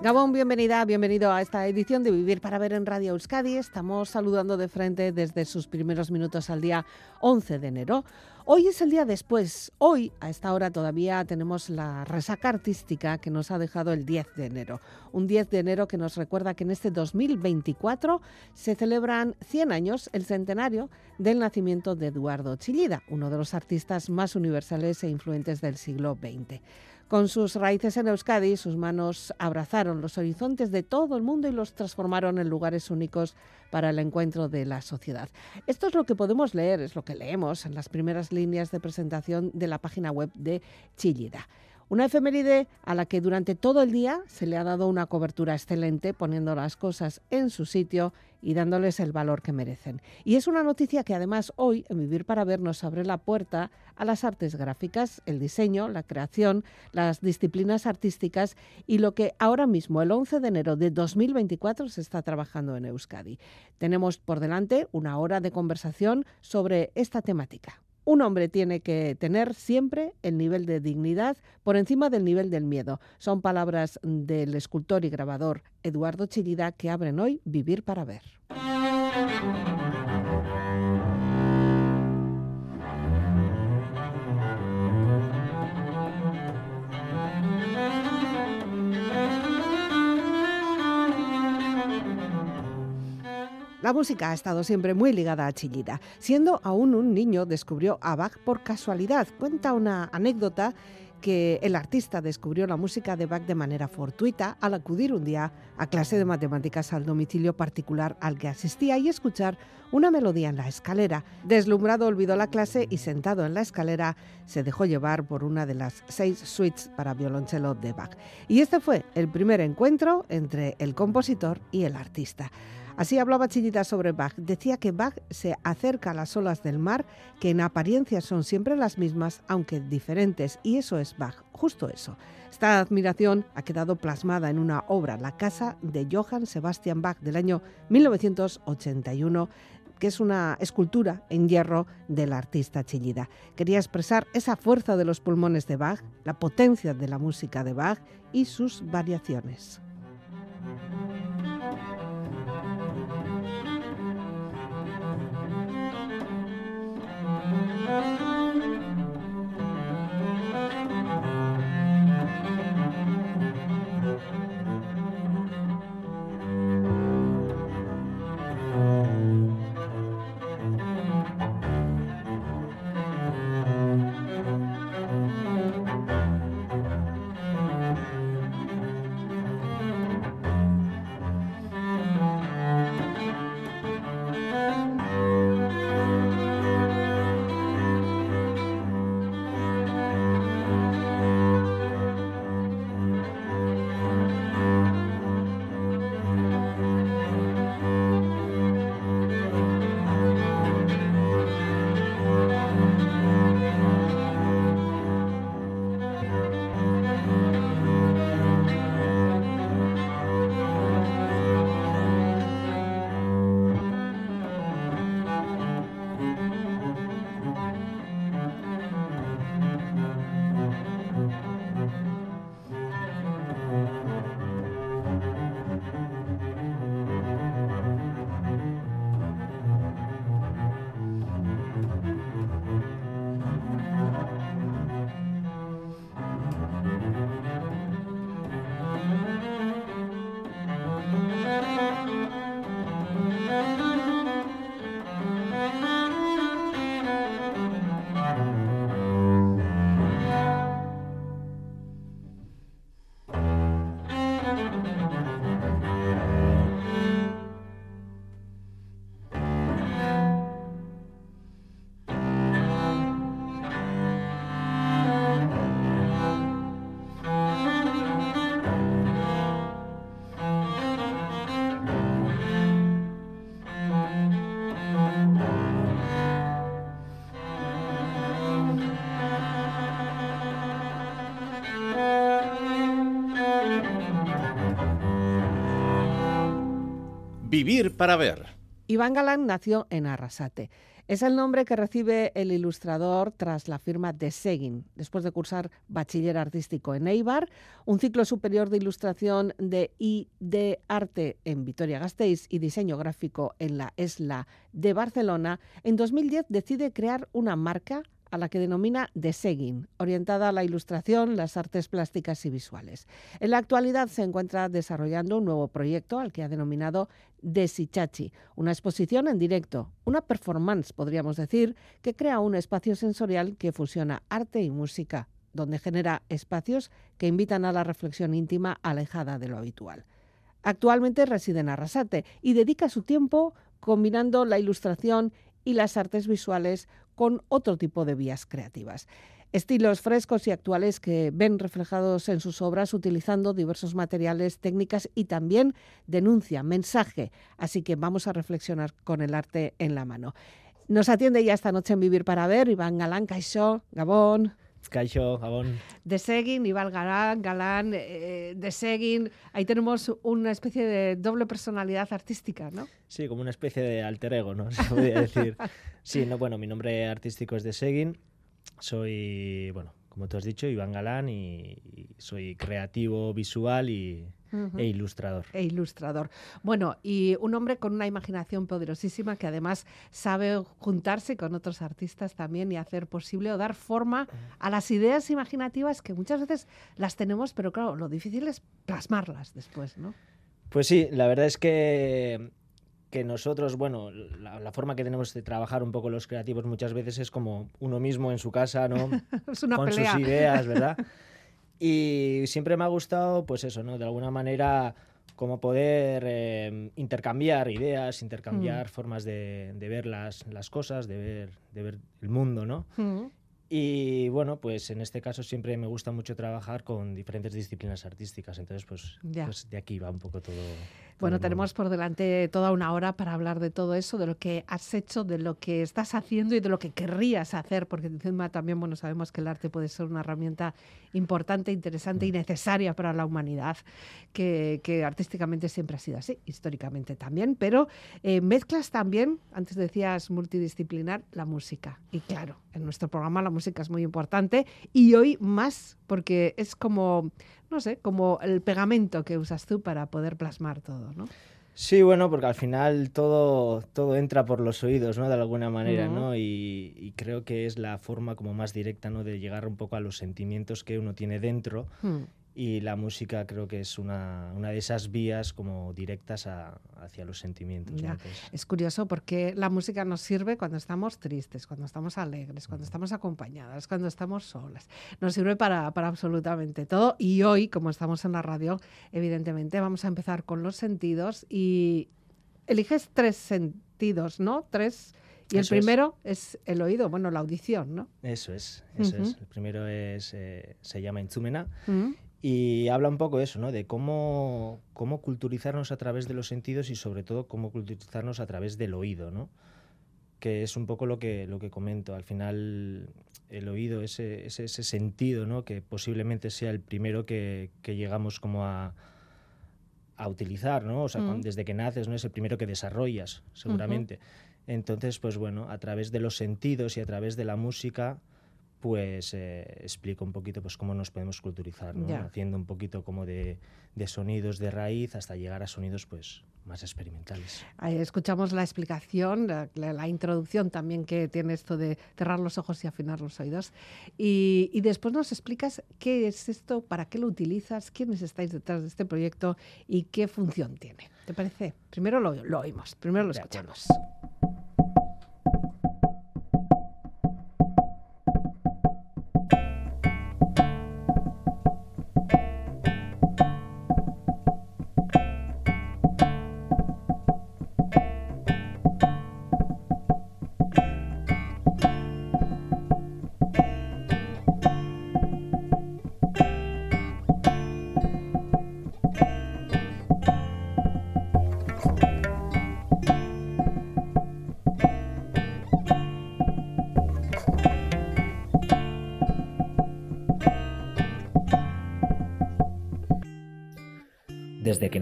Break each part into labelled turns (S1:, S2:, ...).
S1: Gabón, bienvenida, bienvenido a esta edición de Vivir para Ver en Radio Euskadi. Estamos saludando de frente desde sus primeros minutos al día 11 de enero. Hoy es el día después. Hoy, a esta hora, todavía tenemos la resaca artística que nos ha dejado el 10 de enero. Un 10 de enero que nos recuerda que en este 2024 se celebran 100 años, el centenario del nacimiento de Eduardo Chillida, uno de los artistas más universales e influentes del siglo XX. Con sus raíces en Euskadi, sus manos abrazaron los horizontes de todo el mundo y los transformaron en lugares únicos para el encuentro de la sociedad. Esto es lo que podemos leer, es lo que leemos en las primeras líneas de presentación de la página web de Chillida. Una efeméride a la que durante todo el día se le ha dado una cobertura excelente, poniendo las cosas en su sitio y dándoles el valor que merecen. Y es una noticia que además hoy en Vivir para Ver nos abre la puerta a las artes gráficas, el diseño, la creación, las disciplinas artísticas y lo que ahora mismo, el 11 de enero de 2024, se está trabajando en Euskadi. Tenemos por delante una hora de conversación sobre esta temática. Un hombre tiene que tener siempre el nivel de dignidad por encima del nivel del miedo. Son palabras del escultor y grabador Eduardo Chillida que abren hoy Vivir para Ver. La música ha estado siempre muy ligada a Chillida. Siendo aún un niño, descubrió a Bach por casualidad. Cuenta una anécdota que el artista descubrió la música de Bach de manera fortuita al acudir un día a clase de matemáticas al domicilio particular al que asistía y escuchar una melodía en la escalera. Deslumbrado olvidó la clase y sentado en la escalera se dejó llevar por una de las seis suites para violonchelo de Bach. Y este fue el primer encuentro entre el compositor y el artista. Así hablaba Chillida sobre Bach. Decía que Bach se acerca a las olas del mar, que en apariencia son siempre las mismas, aunque diferentes, y eso es Bach, justo eso. Esta admiración ha quedado plasmada en una obra, La casa de Johann Sebastian Bach, del año 1981 que es una escultura en hierro del artista Chillida. Quería expresar esa fuerza de los pulmones de Bach, la potencia de la música de Bach y sus variaciones.
S2: Música Vivir para ver.
S1: Iván Galán nació en Arrasate. Es el nombre que recibe el ilustrador tras la firma de Seguin, después de cursar bachiller artístico en Eibar, un ciclo superior de ilustración de I de Arte en Vitoria-Gasteiz y diseño gráfico en la ESLA de Barcelona. En 2010 decide crear una marca a la que denomina Seguin, orientada a la ilustración, las artes plásticas y visuales. En la actualidad se encuentra desarrollando un nuevo proyecto al que ha denominado Desichachi, una exposición en directo, una performance, podríamos decir, que crea un espacio sensorial que fusiona arte y música, donde genera espacios que invitan a la reflexión íntima alejada de lo habitual. Actualmente reside en Arrasate y dedica su tiempo combinando la ilustración y las artes visuales con otro tipo de vías creativas. Estilos frescos y actuales que ven reflejados en sus obras utilizando diversos materiales, técnicas y también denuncia, mensaje. Así que vamos a reflexionar con el arte en la mano. Nos atiende ya esta noche en Vivir para Ver Iván Galán Caixó, Gabón.
S3: Caixó, Gabón.
S1: De Seguin, Iván Galán, Galán, eh, de Seguin. Ahí tenemos una especie de doble personalidad artística, ¿no?
S3: Sí, como una especie de alter ego, ¿no? Se podría decir. Sí, no, bueno, mi nombre artístico es de Seguin. Soy, bueno, como tú has dicho, Iván Galán y, soy creativo visual y, e ilustrador.
S1: E ilustrador. Bueno, y un hombre con una imaginación poderosísima que además sabe juntarse con otros artistas también y hacer posible o dar forma a las ideas imaginativas que muchas veces las tenemos, pero claro, lo difícil es plasmarlas después, ¿no?
S3: Pues sí, la verdad es que que nosotros, bueno, la, forma que tenemos de trabajar un poco los creativos muchas veces es como uno mismo en su casa, ¿no?
S1: es una
S3: Con
S1: sus
S3: ideas, ¿verdad? y siempre me ha gustado, pues eso, ¿no? De alguna manera, como poder eh, intercambiar ideas, intercambiar mm. formas de, ver las, las, cosas, de ver, de ver el mundo, ¿no? Mm. Y bueno, pues en este caso siempre me gusta mucho trabajar con diferentes disciplinas artísticas, entonces pues, pues de aquí va un poco todo.
S1: Bueno, tenemos por delante toda una hora para hablar de todo eso, de lo que has hecho, de lo que estás haciendo y de lo que querrías hacer, porque encima también bueno, sabemos que el arte puede ser una herramienta importante, interesante y mm. necesaria para la humanidad, que, artísticamente siempre ha sido así, históricamente también, pero eh, mezclas también, antes decías multidisciplinar, la música. Y claro, en nuestro programa la música es muy importante y hoy más porque es como no sé, como el pegamento que usas tú para poder plasmar todo, ¿no?
S3: Sí, bueno, porque al final todo, todo entra por los oídos, ¿no? De alguna manera, ¿no? Y, creo que es la forma como más directa, ¿no? De llegar un poco a los sentimientos que uno tiene dentro hmm y la música creo que es una, una de esas vías como directas hacia los sentimientos.
S1: Es curioso porque la música nos sirve cuando estamos tristes, cuando estamos alegres, cuando estamos acompañadas, cuando estamos solas. Nos sirve para, para absolutamente todo y hoy, como estamos en la radio, evidentemente vamos a empezar con los sentidos y eliges tres sentidos, ¿no? Tres... Y el primero es. el oído, bueno, la audición, ¿no?
S3: Eso es, eso es. El primero es, eh, se llama Inzumena y habla un poco de eso, ¿no? De cómo, cómo culturizarnos a través de los sentidos y sobre todo cómo culturizarnos a través del oído, ¿no? Que es un poco lo que, lo que comento. Al final, el oído, ese, ese, sentido, ¿no? Que posiblemente sea el primero que, que llegamos como a, a utilizar, ¿no? O sea, mm. desde que naces, ¿no? Es el primero que desarrollas, seguramente. Entonces, pues bueno, a través de los sentidos y a través de la música pues eh, explico un poquito pues cómo nos podemos culturizar, haciendo un poquito como de, sonidos de raíz hasta llegar a sonidos pues más experimentales.
S1: escuchamos la explicación, la, introducción también que tiene esto de cerrar los ojos y afinar los oídos. Y, después nos explicas qué es esto, para qué lo utilizas, quiénes estáis detrás de este proyecto y qué función tiene. ¿Te parece? Primero lo, lo oímos, primero lo escuchamos.
S4: Desde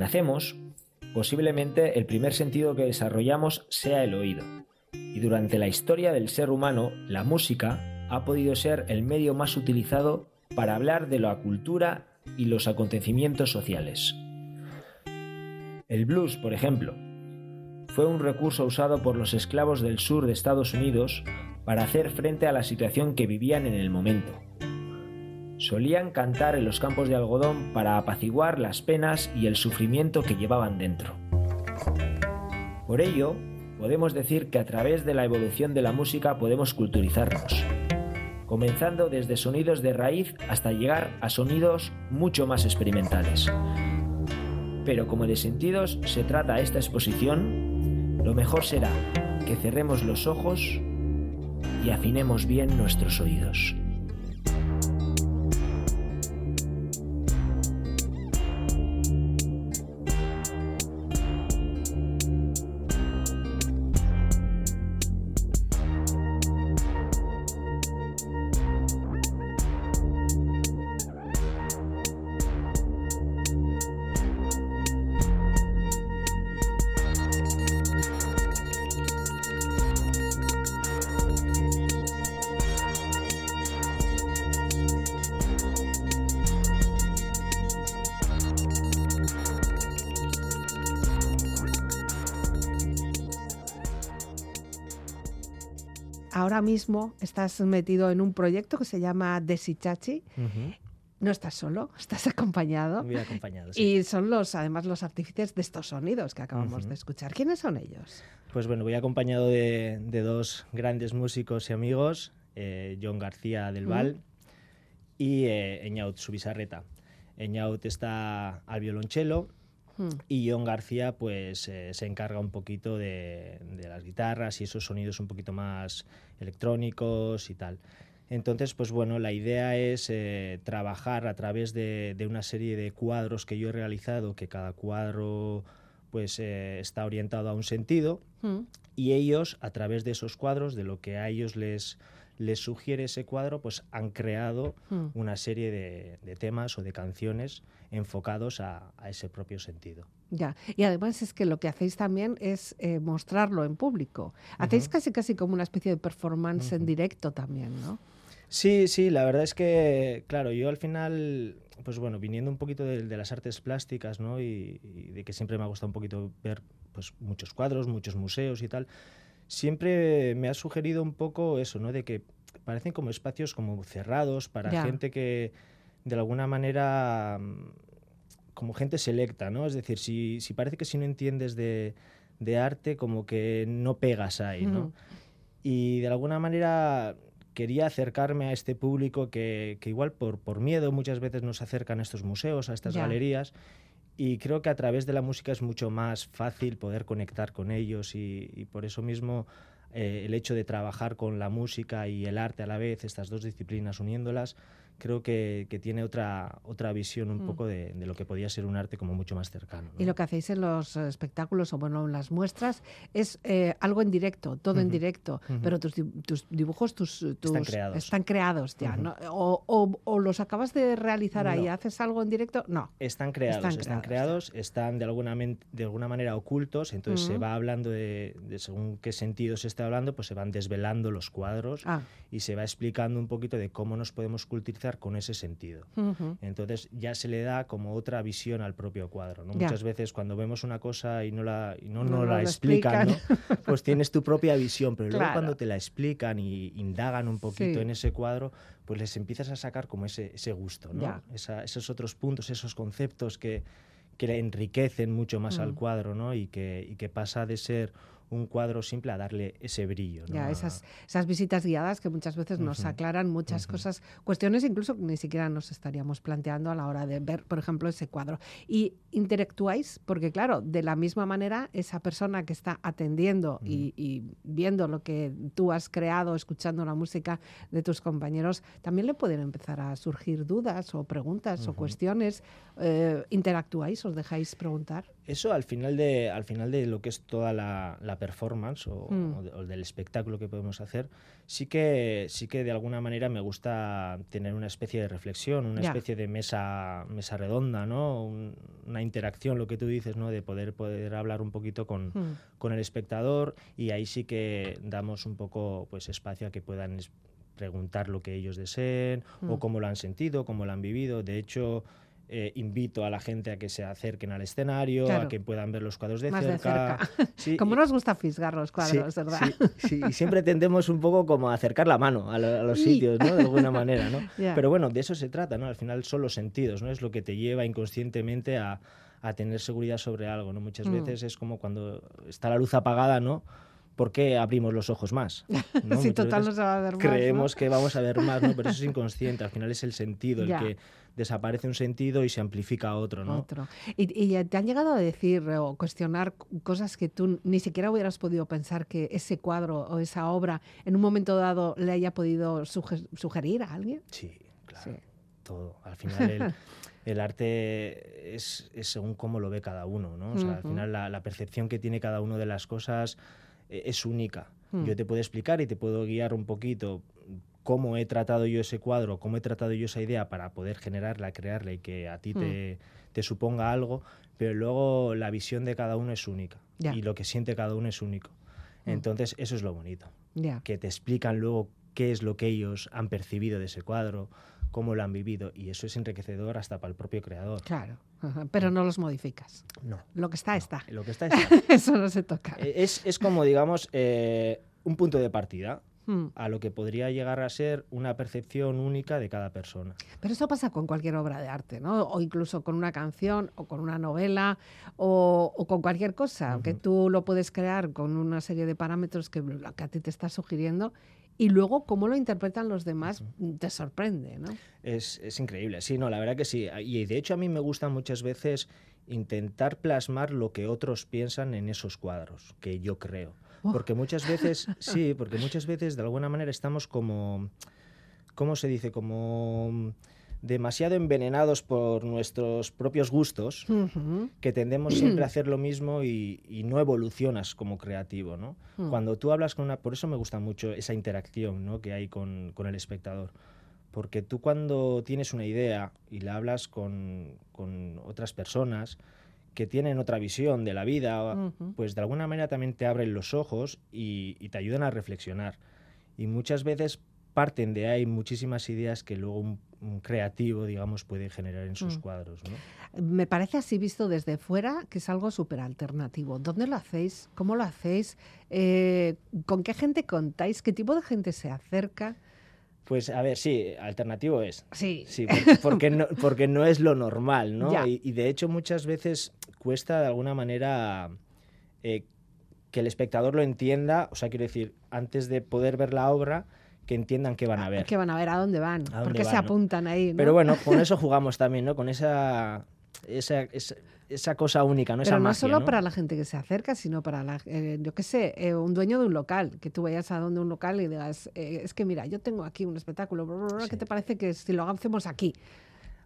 S4: nacemos, posiblemente el primer sentido que desarrollamos sea el oído. Y durante la historia del ser humano, la música ha podido ser el medio más utilizado para hablar de la cultura y los acontecimientos sociales. El blues, por ejemplo, fue un recurso usado por los esclavos del sur de Estados Unidos para hacer frente a la situación que vivían en el momento. Solían cantar en los campos de algodón para apaciguar las penas y el sufrimiento que llevaban dentro. Por ello, podemos decir que a través de la evolución de la música podemos culturizarnos, comenzando desde sonidos de raíz hasta llegar a sonidos mucho más experimentales. Pero como de sentidos se trata esta exposición, lo mejor será que cerremos los ojos y afinemos bien nuestros oídos.
S1: Mismo estás metido en un proyecto que se llama Desichachi. No estás solo, estás acompañado.
S3: Muy acompañado, sí.
S1: Y son los, además, los artífices de estos sonidos que acabamos de escuchar. ¿Quiénes son ellos?
S3: Pues bueno, voy acompañado de, dos grandes músicos y amigos, eh, John García del Val y eh, Eñaut Subisarreta. Eñaut está al violonchelo Hmm. Y John García pues eh, se encarga un poquito de, las guitarras y esos sonidos un poquito más electrónicos y tal. Entonces, pues bueno, la idea es eh, trabajar a través de, una serie de cuadros que yo he realizado, que cada cuadro pues eh, está orientado a un sentido, hmm. y ellos, a través de esos cuadros, de lo que a ellos les, les sugiere ese cuadro, pues han creado hmm. una serie de, temas o de canciones enfocados a, ese propio sentido.
S1: Ya, y además es que lo que hacéis también es eh, mostrarlo en público. Hacéis casi casi como una especie de performance en directo también, ¿no?
S3: Sí, sí, la verdad es que, claro, yo al final, pues bueno, viniendo un poquito de, las artes plásticas, ¿no? Y, y, de que siempre me ha gustado un poquito ver pues muchos cuadros, muchos museos y tal, siempre me ha sugerido un poco eso, ¿no? De que parecen como espacios como cerrados para gente que de alguna manera mm, como gente selecta, ¿no? Es decir, si, si parece que si no entiendes de, de arte, como que no pegas ahí, ¿no? Y de alguna manera quería acercarme a este público que, que igual por, por, miedo muchas veces nos acercan a estos museos, a estas galerías, y creo que a través de la música es mucho más fácil poder conectar con ellos y, por eso mismo eh, el hecho de trabajar con la música y el arte a la vez, estas dos disciplinas uniéndolas, creo que, tiene otra, otra visión un mm. poco de, lo que podía ser un arte como mucho más cercano.
S1: Y lo que hacéis en los espectáculos o bueno, en las muestras es eh, algo en directo, todo en directo, pero tus, dibujos tus,
S3: están creados,
S1: están creados ya, o, los acabas de realizar ahí, ¿haces algo en directo? No.
S3: Están creados, están, creados, están de alguna, de alguna manera ocultos, entonces se va hablando de, según qué sentido se está hablando, pues se van desvelando los cuadros ah. y se va explicando un poquito de cómo nos podemos cultivar con ese sentido. Entonces ya se le da como otra visión al propio cuadro. Muchas veces cuando vemos una cosa y no la, no, no, la explican, pues tienes tu propia visión, pero luego cuando te la explican y indagan un poquito en ese cuadro, pues les empiezas a sacar como ese, ese gusto, ¿no? esos otros puntos, esos conceptos que, que le enriquecen mucho más al mm. cuadro ¿no? y, que, y que pasa de ser un cuadro simple a darle ese brillo.
S1: Ya, esas, esas visitas guiadas que muchas veces nos aclaran muchas cosas, cuestiones incluso que ni siquiera nos estaríamos planteando a la hora de ver, por ejemplo, ese cuadro. Y interactuáis, porque claro, de la misma manera, esa persona que está atendiendo y, viendo lo que tú has creado, escuchando la música de tus compañeros, también le pueden empezar a surgir dudas o preguntas o cuestiones. Eh, ¿Interactuáis? ¿Os dejáis preguntar?
S3: Eso al final de, al final de lo que es toda la, performance mm. o, del espectáculo que podemos hacer, sí que, sí que de alguna manera me gusta tener una especie de reflexión, una especie de mesa, mesa redonda, ¿no? una interacción, lo que tú dices, ¿no? de poder, poder hablar un poquito con, mm. con el espectador y ahí sí que damos un poco pues, espacio a que puedan preguntar lo que ellos deseen o mm. cómo lo han sentido, cómo lo han vivido. De hecho, eh, invito a la gente a que se acerquen al escenario, a que puedan ver los cuadros de cerca.
S1: como nos gusta fisgar los cuadros, ¿verdad?
S3: Sí, y siempre tendemos un poco como a acercar la mano a, los sitios, ¿no? De alguna manera, ¿no? Pero bueno, de eso se trata, ¿no? Al final son los sentidos, ¿no? Es lo que te lleva inconscientemente a, tener seguridad sobre algo, ¿no? Muchas mm. veces es como cuando está la luz apagada, ¿no? ¿Por qué abrimos los ojos más?
S1: si total no se va a ver más.
S3: Creemos que vamos a ver más, ¿no? pero eso es inconsciente, al final es el sentido el que desaparece un sentido y se amplifica otro, ¿no?
S1: Otro. ¿Y, te han llegado a decir o cuestionar cosas que tú ni siquiera hubieras podido pensar que ese cuadro o esa obra en un momento dado le haya podido sugerir a alguien?
S3: Sí, claro. Todo. Al final el, arte es, según cómo lo ve cada uno, ¿no? O sea, al final la, percepción que tiene cada uno de las cosas es única. Hmm. Yo te puedo explicar y te puedo guiar un poquito cómo he tratado yo ese cuadro, cómo he tratado yo esa idea para poder generarla, crearla y que a ti te, hmm. suponga algo, pero luego la visión de cada uno es única y lo que siente cada uno es único. Hmm. Entonces, eso es lo bonito, que te explican luego qué es lo que ellos han percibido de ese cuadro, cómo lo han vivido, y eso es enriquecedor hasta para el propio creador.
S1: Claro, pero no los modificas.
S3: No.
S1: Lo que está, está.
S3: Lo que está, está.
S1: eso no se toca.
S3: Eh, es, es como, digamos, eh, un punto de partida. Hmm. a lo que podría llegar a ser una percepción única de cada persona.
S1: Pero eso pasa con cualquier obra de arte, ¿no? O incluso con una canción o con una novela o, con cualquier cosa, que tú lo puedes crear con una serie de parámetros que, que a ti te está sugiriendo y luego cómo lo interpretan los demás te sorprende, ¿no?
S3: Es, increíble, sí, no, la verdad que sí. Y de hecho a mí me gusta muchas veces intentar plasmar lo que otros piensan en esos cuadros, que yo creo. Porque muchas veces, sí, porque muchas veces de alguna manera estamos como, ¿cómo se dice? Como demasiado envenenados por nuestros propios gustos, que tendemos siempre a hacer lo mismo y, no evolucionas como creativo, ¿no? Mm. Cuando tú hablas con una... Por eso me gusta mucho esa interacción ¿no? que hay con, con, el espectador. Porque tú cuando tienes una idea y la hablas con, con otras personas, que tienen otra visión de la vida, pues de alguna manera también te abren los ojos y, te ayudan a reflexionar. Y muchas veces parten de ahí muchísimas ideas que luego un, creativo, digamos, puede generar en sus mm. cuadros.
S1: Me parece así visto desde fuera que es algo súper alternativo. ¿Dónde lo hacéis? ¿Cómo lo hacéis? Eh, ¿Con qué gente contáis? ¿Qué tipo de gente se acerca?
S3: Pues a ver, sí, alternativo es.
S1: Sí.
S3: Sí, porque, no, porque no es lo normal, ¿no? Y, de hecho muchas veces cuesta de alguna manera eh, que el espectador lo entienda, o sea, quiero decir, antes de poder ver la obra, que entiendan qué van a ver.
S1: Que van a ver, a dónde van, porque se apuntan ahí.
S3: Pero bueno, con eso jugamos también, ¿no? Con esa, esa esa cosa única, ¿no?
S1: Pero
S3: no
S1: solo para la gente que se acerca, sino para, la, eh, yo qué sé, eh, un dueño de un local, que tú vayas a donde un local y digas, eh, es que mira, yo tengo aquí un espectáculo, ¿qué te parece que si lo hacemos aquí?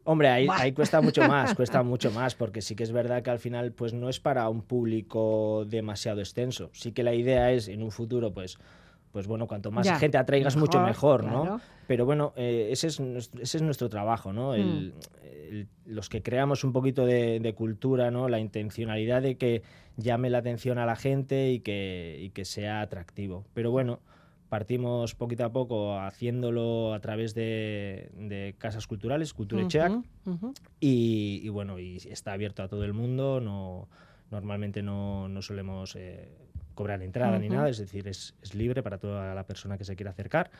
S3: Hombre, ahí, ahí, cuesta mucho más, cuesta mucho más, porque sí que es verdad que al final pues no es para un público demasiado extenso. Sí que la idea es en un futuro pues pues bueno, cuanto más gente atraigas, mucho mejor, ¿no? Pero bueno, ese, es, ese es nuestro trabajo, ¿no? El, mm los que creamos un poquito de, cultura, ¿no? la intencionalidad de que llame la atención a la gente y que, que sea atractivo. Pero bueno, partimos poquito a poco haciéndolo a través de, casas culturales, Cultura uh y, bueno, y está abierto a todo el mundo, no, normalmente no, solemos eh, cobrar entrada ni nada, es decir, es, libre para toda la persona que se quiera acercar.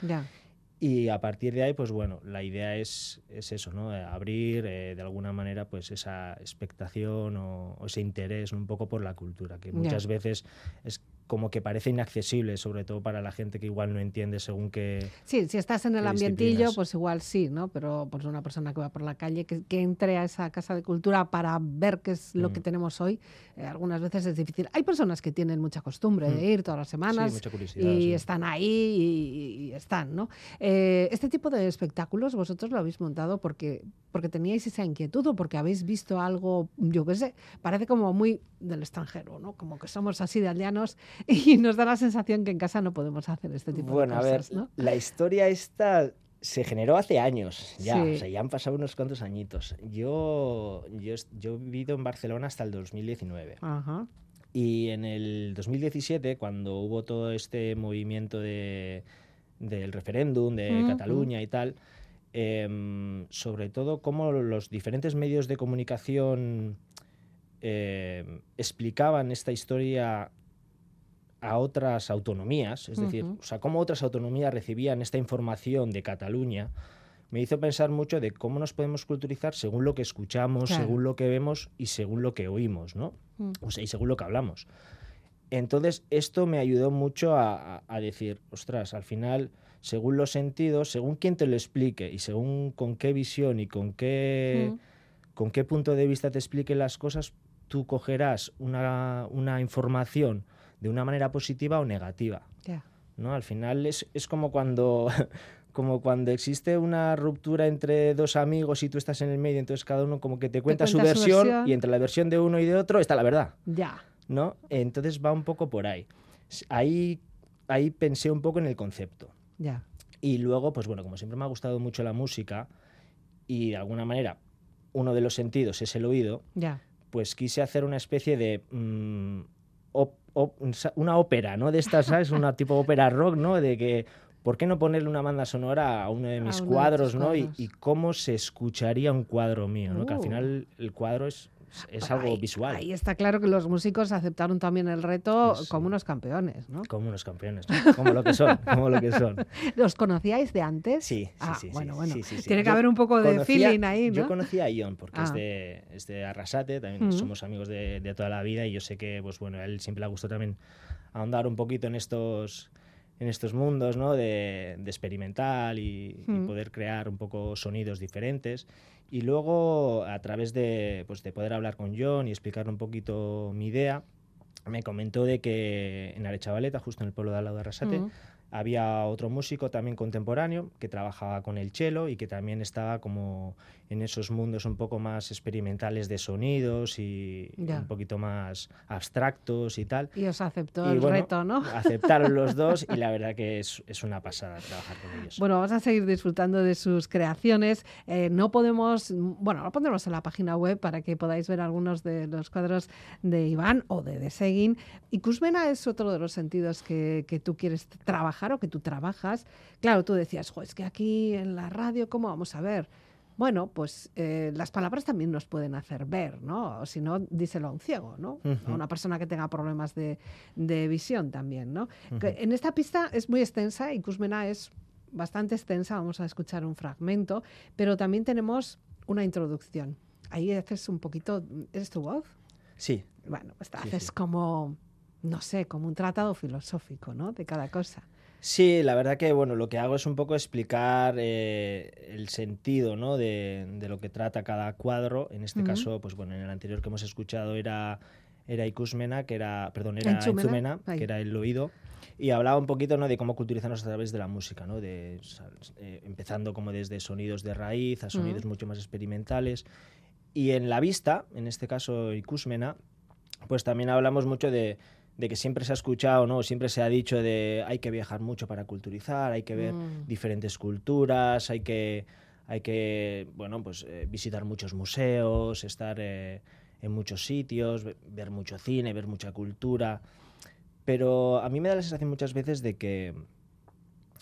S3: Y a partir de ahí, pues bueno, la idea es, es eso, ¿no? Eh, abrir eh, de alguna manera pues esa expectación o, ese interés un poco por la cultura, que muchas veces es como que parece inaccesible, sobre todo para la gente que igual no entiende según qué.
S1: Sí, si estás en el ambientillo, pues igual sí, ¿no? Pero pues una persona que va por la calle, que, entre a esa casa de cultura para ver qué es lo que mm. tenemos hoy, eh, algunas veces es difícil. Hay personas que tienen mucha costumbre de mm. ir todas las semanas y están ahí y, están, ¿no? Eh, este tipo de espectáculos vosotros lo habéis montado porque, porque teníais esa inquietud o porque habéis visto algo, yo qué sé, parece como muy del extranjero, ¿no? Como que somos así de aldeanos y nos da la sensación que en casa no podemos hacer este tipo
S3: de
S1: cosas.
S3: Bueno, a ver, la historia esta se generó hace años ya, o sea, ya han pasado unos cuantos añitos. Yo, yo, yo he vivido en Barcelona hasta el 2019. Y en el 2017, cuando hubo todo este movimiento de, del referéndum de Cataluña y tal, em, sobre todo cómo los diferentes medios de comunicación em, explicaban esta historia a otras autonomías, es decir, o sea, cómo otras autonomías recibían esta información de Cataluña, me hizo pensar mucho de cómo nos podemos culturizar según lo que escuchamos, según lo que vemos y según lo que oímos, ¿no? Mm. O sea, y según lo que hablamos. Entonces, esto me ayudó mucho a, decir, ostras, al final, según los sentidos, según quien te lo explique y según con qué visión y con qué, mm. con qué punto de vista te explique las cosas, tú cogerás una, una información de una manera positiva o negativa. ¿no? Al final es, como cuando... como cuando existe una ruptura entre dos amigos y tú estás en el medio, entonces cada uno como que te cuenta, su, versión, y entre la versión de uno y de otro está la verdad.
S1: Ya.
S3: ¿No? Entonces va un poco por ahí. Ahí, ahí pensé un poco en el concepto.
S1: Ya.
S3: Y luego, pues bueno, como siempre me ha gustado mucho la música y de alguna manera uno de los sentidos es el oído,
S1: ya.
S3: pues quise hacer una especie de mm, una ópera, ¿no? De estas, ¿sabes? Una tipo ópera rock, ¿no? De que, ¿por qué no ponerle una banda sonora a uno de mis cuadros, ¿no? Y, cómo se escucharía un cuadro mío, ¿no? Que al uh. final el cuadro es es algo visual.
S1: Ahí está claro que los músicos aceptaron también el reto como unos campeones, ¿no?
S3: Como unos campeones, como lo que son, como lo que son.
S1: ¿Los conocíais de antes?
S3: Sí, sí,
S1: ah,
S3: sí.
S1: Bueno, bueno, tiene que haber un poco de feeling ahí, ¿no?
S3: Yo conocía a Ion porque es, ah. de, es, de, Arrasate, también somos amigos de, de, toda la vida y yo sé que, pues bueno, a él siempre le gustó también ahondar un poquito en estos en estos mundos ¿no? de, experimental y, poder crear un poco sonidos diferentes. Y luego, a través de, pues, de poder hablar con John y explicarle un poquito mi idea, me comentó de que en Arechavaleta, justo en el pueblo de al lado de Arrasate, había otro músico también contemporáneo que trabajaba con el cello y que también estaba como en esos mundos un poco más experimentales de sonidos y un poquito más abstractos y tal.
S1: Y os aceptó el reto, ¿no?
S3: Aceptaron los dos y la verdad que es, es, una pasada trabajar con ellos.
S1: Bueno, vamos a seguir disfrutando de sus creaciones. Eh, no podemos, bueno, lo pondremos en la página web para que podáis ver algunos de los cuadros de Iván o de De Seguin. Y Cusmena es otro de los sentidos que, que tú quieres trabajar o que tú trabajas, claro, tú decías, es que aquí en la radio, ¿cómo vamos a ver? Bueno, pues eh, las palabras también nos pueden hacer ver, ¿no? O si no, díselo a un ciego, ¿no? A una persona que tenga problemas de, visión también, ¿no? En esta pista es muy extensa y Cusmena es bastante extensa, vamos a escuchar un fragmento, pero también tenemos una introducción. Ahí haces un poquito, ¿es tu voz?
S3: Sí.
S1: Bueno, pues haces como, no sé, como un tratado filosófico, ¿no? De cada cosa.
S3: Sí, la verdad que bueno, lo que hago es un poco explicar eh, el sentido ¿no? de, lo que trata cada cuadro. En este caso, pues bueno, en el anterior que hemos escuchado era, era Ikusmena, que era, perdón, era Enchumena, que era el oído. Y hablaba un poquito ¿no? de cómo culturizarnos a través de la música, ¿no? de, eh, empezando como desde sonidos de raíz a sonidos mucho más experimentales. Y en la vista, en este caso Ikusmena, pues también hablamos mucho de de que siempre se ha escuchado, ¿no? Siempre se ha dicho de hay que viajar mucho para culturizar, hay que ver mm. diferentes culturas, hay que, hay que bueno, pues, eh, visitar muchos museos, estar eh, en muchos sitios, ver mucho cine, ver mucha cultura. Pero a mí me da la sensación muchas veces de que,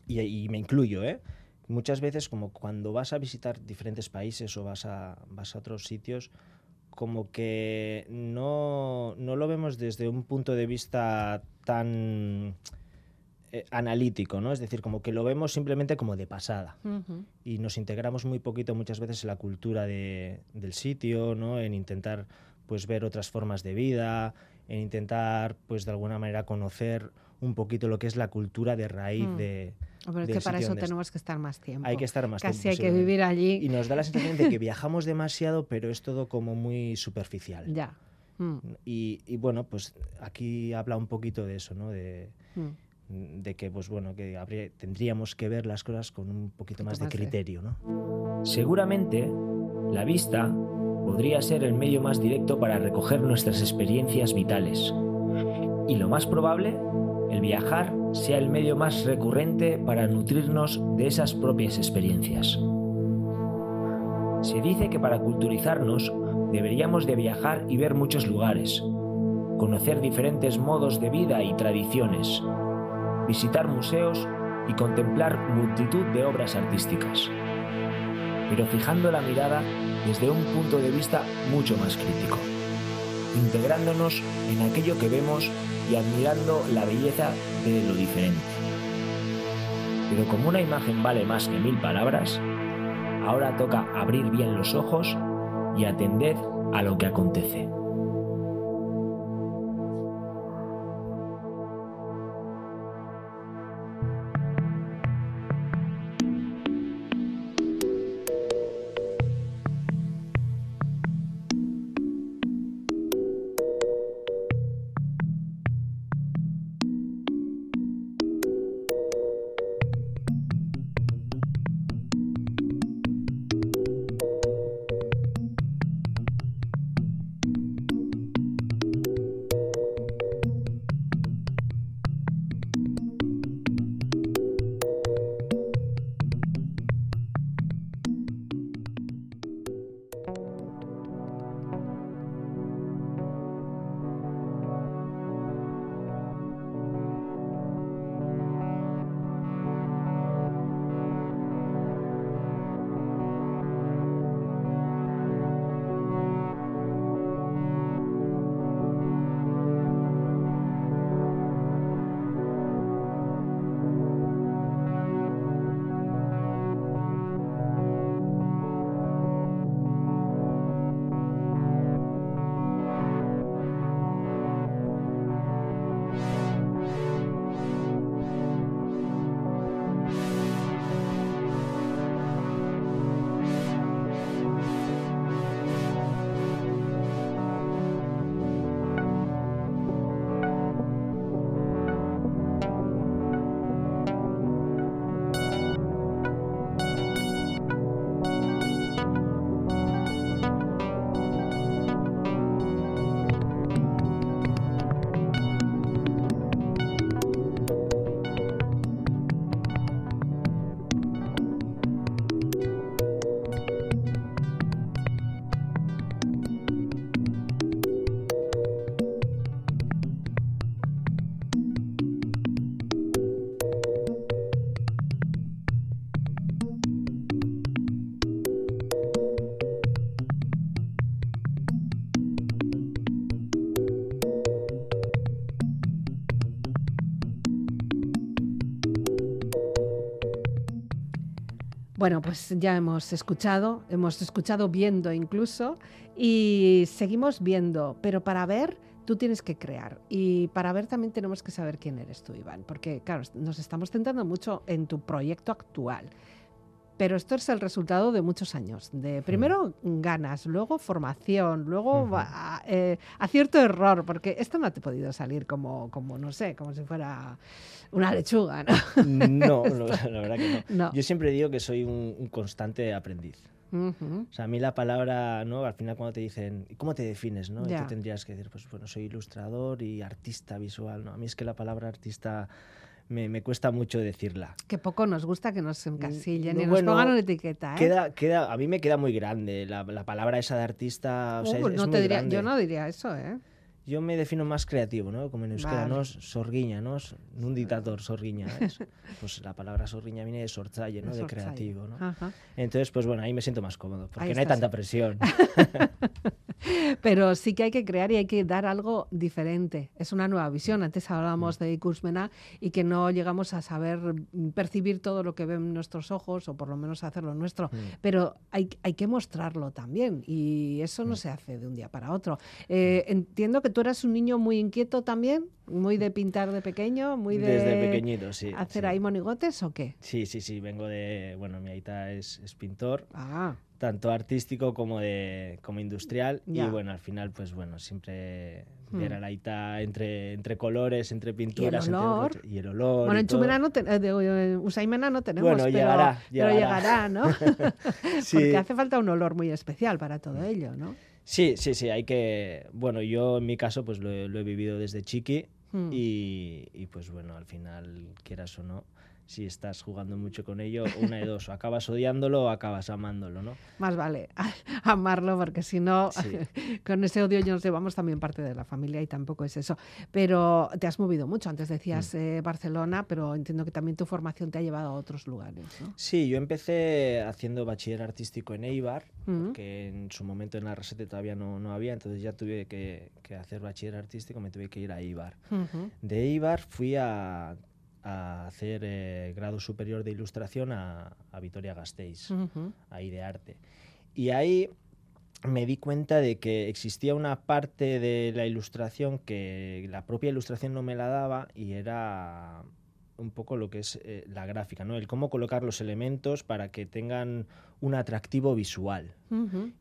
S3: y, y me incluyo, ¿eh? muchas veces como cuando vas a visitar diferentes países o vas a, vas a otros sitios, como que no, lo vemos desde un punto de vista tan eh, analítico, ¿no? Es decir, como que lo vemos simplemente como de pasada. Y nos integramos muy poquito muchas veces en la cultura de, del sitio, ¿no? En intentar pues ver otras formas de vida, en intentar pues de alguna manera conocer un poquito lo que es la cultura de raíz mm. de...
S1: Pero es que para eso tenemos que estar más tiempo.
S3: Hay que estar más
S1: Casi
S3: tiempo.
S1: Casi hay que vivir allí.
S3: Y nos da la sensación de que viajamos demasiado, pero es todo como muy superficial.
S1: Ya. Mm.
S3: Y, bueno, pues aquí habla un poquito de eso, ¿no? De, mm de que pues bueno que tendríamos que ver las cosas con un poquito más de criterio ¿no?
S4: seguramente la vista podría ser el medio más directo para recoger nuestras experiencias vitales y lo más probable el viajar sea el medio más recurrente para nutrirnos de esas propias experiencias. Se dice que para culturizarnos deberíamos de viajar y ver muchos lugares conocer diferentes modos de vida y tradiciones visitar museos y contemplar multitud de obras artísticas, pero fijando la mirada desde un punto de vista mucho más crítico, integrándonos en aquello que vemos y admirando la belleza de lo diferente. Pero como una imagen vale más que mil palabras, ahora toca abrir bien los ojos y atender a lo que acontece.
S1: Bueno, pues ya hemos escuchado, hemos escuchado viendo incluso y seguimos viendo, pero para ver tú tienes que crear y para ver también tenemos que saber quién eres tú, Iván, porque claro, nos estamos centrando mucho en tu proyecto actual. Pero esto es el resultado de muchos años. De primero ganas, luego formación, luego eh, acierto error, porque esto no te ha podido salir como, como, no sé, como si fuera una lechuga, ¿no?
S3: No, la verdad que no. Yo siempre digo que soy un, constante aprendiz. O sea, a mí la palabra, ¿no? Al final cuando te dicen, ¿cómo te defines? ¿no? Tú tendrías que decir, pues bueno, soy ilustrador y artista visual, ¿no? A mí es que la palabra artista me, cuesta mucho decirla.
S1: Que poco nos gusta que nos encasillen y nos pongan una etiqueta. ¿eh?
S3: Queda, queda, a mí me queda muy grande la, palabra esa de artista.
S1: no te diría, yo no diría eso, ¿eh?
S3: Yo me defino más creativo, ¿no? Como en euskera, ¿no? Sorguiña, ¿no? Un dictador, sorguiña. pues la palabra sorguiña viene de sorzalle, ¿no? De creativo, ¿no? Entonces, pues bueno, ahí me siento más cómodo, porque no hay tanta presión.
S1: Pero sí que hay que crear y hay que dar algo diferente. Es una nueva visión. Antes hablábamos mm. de Kurzmena y que no llegamos a saber percibir todo lo que ven nuestros ojos o por lo menos hacerlo nuestro. Mm. Pero hay, hay que mostrarlo también y eso no mm. se hace de un día para otro. Eh, entiendo que tú eras un niño muy inquieto también, muy de pintar de pequeño, muy de...
S3: Desde pequeñito, sí.
S1: ¿Hacer ahí monigotes o qué?
S3: Sí, sí, sí. Vengo de... Bueno, mi aita es, es pintor.
S1: Ah
S3: tanto artístico como de como industrial y bueno al final pues bueno siempre hmm. ver a la Ita entre entre colores entre pinturas
S1: y el olor,
S3: y el olor
S1: bueno en Chumena no eh, de, Usaimena no tenemos bueno, pero, llegará, pero llegará no porque hace falta un olor muy especial para todo ello no
S3: sí sí sí hay que bueno yo en mi caso pues lo, he vivido desde chiqui hmm. y, y pues bueno al final quieras o no si estás jugando mucho con ello, una de dos, o acabas odiándolo o acabas amándolo, ¿no?
S1: Más vale amarlo, porque si no, con ese odio nos llevamos también parte de la familia y tampoco es eso. Pero te has movido mucho, antes decías mm. eh, Barcelona, pero entiendo que también tu formación te ha llevado a otros lugares, ¿no?
S3: Sí, yo empecé haciendo bachiller artístico en Eibar, mm. que en su momento en la Resete todavía no, no había, entonces ya tuve que, hacer bachiller artístico, me tuve que ir a Eibar. De Eibar fui a a hacer eh, grado superior de ilustración a, a Vitoria Gasteiz, ahí de arte. Y ahí me di cuenta de que existía una parte de la ilustración que la propia ilustración no me la daba y era un poco lo que es eh, la gráfica, ¿no? El cómo colocar los elementos para que tengan un atractivo visual.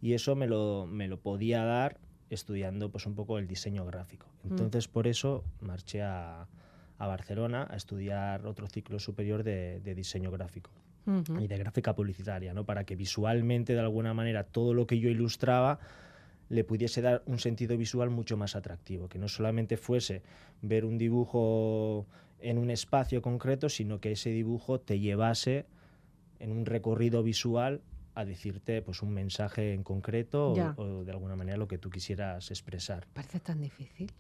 S3: Y eso me lo, me lo podía dar estudiando pues un poco el diseño gráfico. Mm. Entonces por eso marché a, a Barcelona a estudiar otro ciclo superior de, diseño gráfico. y de gráfica publicitaria, ¿no? para que visualmente, de alguna manera, todo lo que yo ilustraba le pudiese dar un sentido visual mucho más atractivo, que no solamente fuese ver un dibujo en un espacio concreto, sino que ese dibujo te llevase en un recorrido visual a decirte pues un mensaje en concreto o, o, de alguna manera lo que tú quisieras expresar.
S1: Parece tan difícil.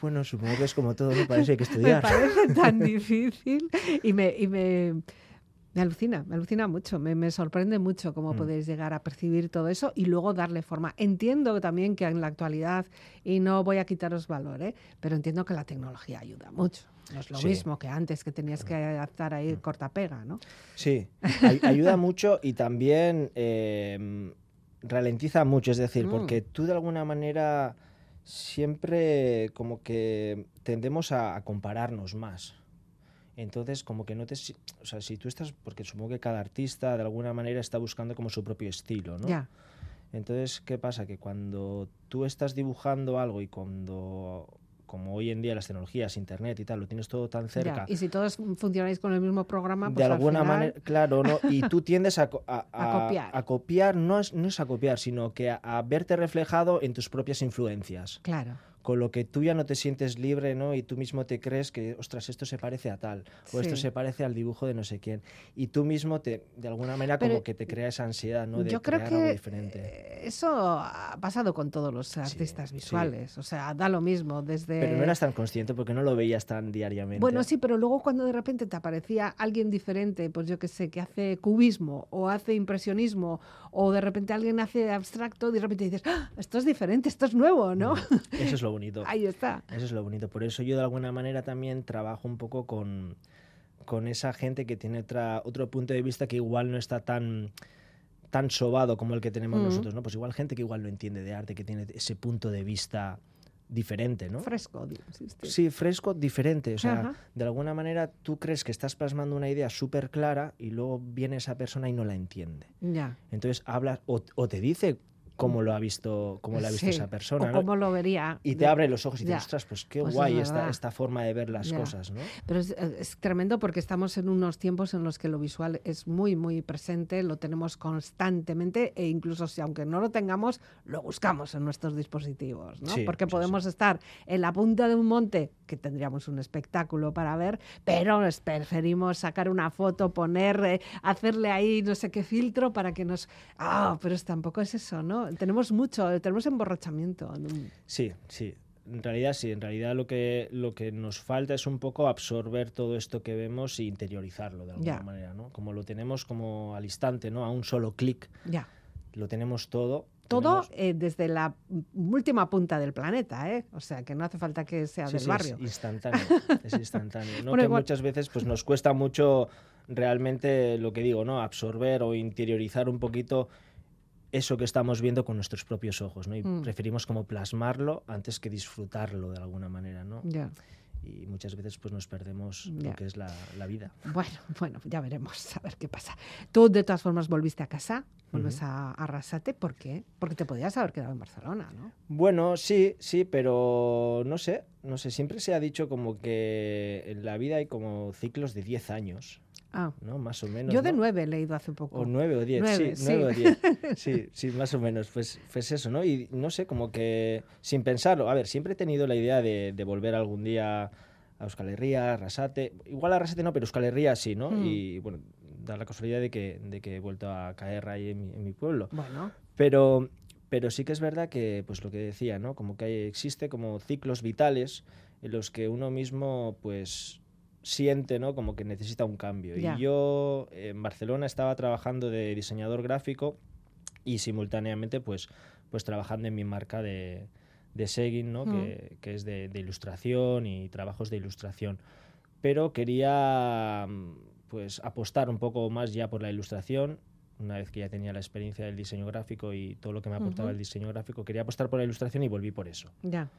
S3: Bueno, supongo que es como todo, me parece que estudiar.
S1: me parece tan difícil y me, y me, me alucina, me alucina mucho, me, me sorprende mucho cómo mm. podéis llegar a percibir todo eso y luego darle forma. Entiendo también que en la actualidad, y no voy a quitaros valor, ¿eh? pero entiendo que la tecnología ayuda mucho. No es lo mismo que antes, que tenías que estar ahí mm. corta-pega, ¿no?
S3: Sí, ayuda mucho y también eh, ralentiza mucho, es decir, mm. porque tú de alguna manera siempre como que tendemos a, compararnos más. Entonces, como que no te... O sea, si tú estás... Porque supongo que cada artista de alguna manera está buscando como su propio estilo, ¿no? Entonces, ¿qué pasa? Que cuando tú estás dibujando algo y cuando como hoy en día las tecnologías, internet y tal, lo tienes todo tan cerca.
S1: y si todos funcionáis con el mismo programa, pues
S3: de alguna manera, claro, ¿no? y tú tiendes a, copiar. A copiar, no es, no es a copiar, sino que a, verte reflejado en tus propias influencias.
S1: Claro
S3: con lo que tú ya no te sientes libre, ¿no? Y tú mismo te crees que, ostras, esto se parece a tal, o esto se parece al dibujo de no sé quién. Y tú mismo, te, de alguna manera, como que te crea esa ansiedad, ¿no? De
S1: yo creo
S3: crear
S1: que
S3: algo diferente.
S1: Eso ha pasado con todos los artistas visuales, o sea, da lo mismo desde...
S3: Pero no eras tan consciente porque no lo veías tan diariamente.
S1: Bueno, sí, pero luego cuando de repente te aparecía alguien diferente, pues yo que sé, que hace cubismo o hace impresionismo o de repente alguien hace abstracto, de repente dices, ¡Ah! esto es diferente, esto es nuevo, ¿no?
S3: Eso es lo bonito.
S1: Ahí está.
S3: Eso es lo bonito. Por eso yo de alguna manera también trabajo un poco con, con esa gente que tiene otra, otro punto de vista que igual no está tan tan sobado como el que tenemos nosotros, ¿no? Pues igual gente que igual no entiende de arte, que tiene ese punto de vista diferente, ¿no?
S1: Fresco,
S3: Sí, fresco, diferente. O sea, de alguna manera tú crees que estás plasmando una idea súper clara y luego viene esa persona y no la entiende.
S1: Ya.
S3: Entonces hablas o, o te dice cómo lo ha visto, cómo lo ha visto esa persona.
S1: O cómo lo vería.
S3: Y te abre los ojos y dices, ostras, pues qué pues guay esta, esta, forma de ver las cosas, ¿no?
S1: Pero es, tremendo porque estamos en unos tiempos en los que lo visual es muy, muy presente, lo tenemos constantemente e incluso si aunque no lo tengamos, lo buscamos en nuestros dispositivos, ¿no? porque podemos estar en la punta de un monte, que tendríamos un espectáculo para ver, pero preferimos sacar una foto, poner, eh, hacerle ahí no sé qué filtro para que nos... Ah, pero tampoco es eso, ¿no? Tenemos mucho, tenemos emborrachamiento.
S3: Sí, sí. En realidad sí, en realidad lo que, lo que nos falta es un poco absorber todo esto que vemos e interiorizarlo de alguna manera, ¿no? Como lo tenemos como al instante, ¿no? A un solo clic.
S1: Ya.
S3: Lo tenemos todo,
S1: Todo eh, desde la última punta del planeta, ¿eh? O sea, que no hace falta que sea del barrio.
S3: Es instantáneo, es instantáneo. ¿no? que muchas veces pues, nos cuesta mucho realmente lo que digo, ¿no? Absorber o interiorizar un poquito eso que estamos viendo con nuestros propios ojos, ¿no? Y mm. preferimos como plasmarlo antes que disfrutarlo de alguna manera, ¿no?
S1: Ya
S3: y muchas veces pues nos perdemos lo que es la, vida.
S1: Bueno, bueno, ya veremos, a ver qué pasa. Tú de todas formas volviste a casa, vuelves a, Arrasate, ¿por qué? Porque te podías haber quedado en Barcelona, ¿no?
S3: Bueno, sí, sí, pero no sé, no sé, siempre se ha dicho como que en la vida hay como ciclos de 10 años.
S1: Ah.
S3: ¿no? Más o menos.
S1: Yo de nueve he leído hace poco.
S3: O nueve o diez, sí, sí. nueve o diez. Sí, sí, más o menos. Pues, pues eso, ¿no? Y no sé, como que sin pensarlo. A ver, siempre he tenido la idea de, de volver algún día a Euskal Herria, Arrasate. Igual a Arrasate no, pero Euskal Herria sí, ¿no? Mm. Y bueno, da la casualidad de que, de que he vuelto a caer ahí en mi, en mi pueblo.
S1: Bueno.
S3: Pero, pero sí que es verdad que, pues lo que decía, ¿no? Como que hay, existe como ciclos vitales en los que uno mismo, pues siente, ¿no? Como que necesita un cambio. Y yo en Barcelona estaba trabajando de diseñador gráfico y simultáneamente, pues, pues trabajando en mi marca de, de Seguin, ¿no? que, que, es de, de, ilustración y trabajos de ilustración. Pero quería pues apostar un poco más ya por la ilustración. Una vez que ya tenía la experiencia del diseño gráfico y todo lo que me aportaba el diseño gráfico, quería apostar por la ilustración y volví por eso.
S1: Ya.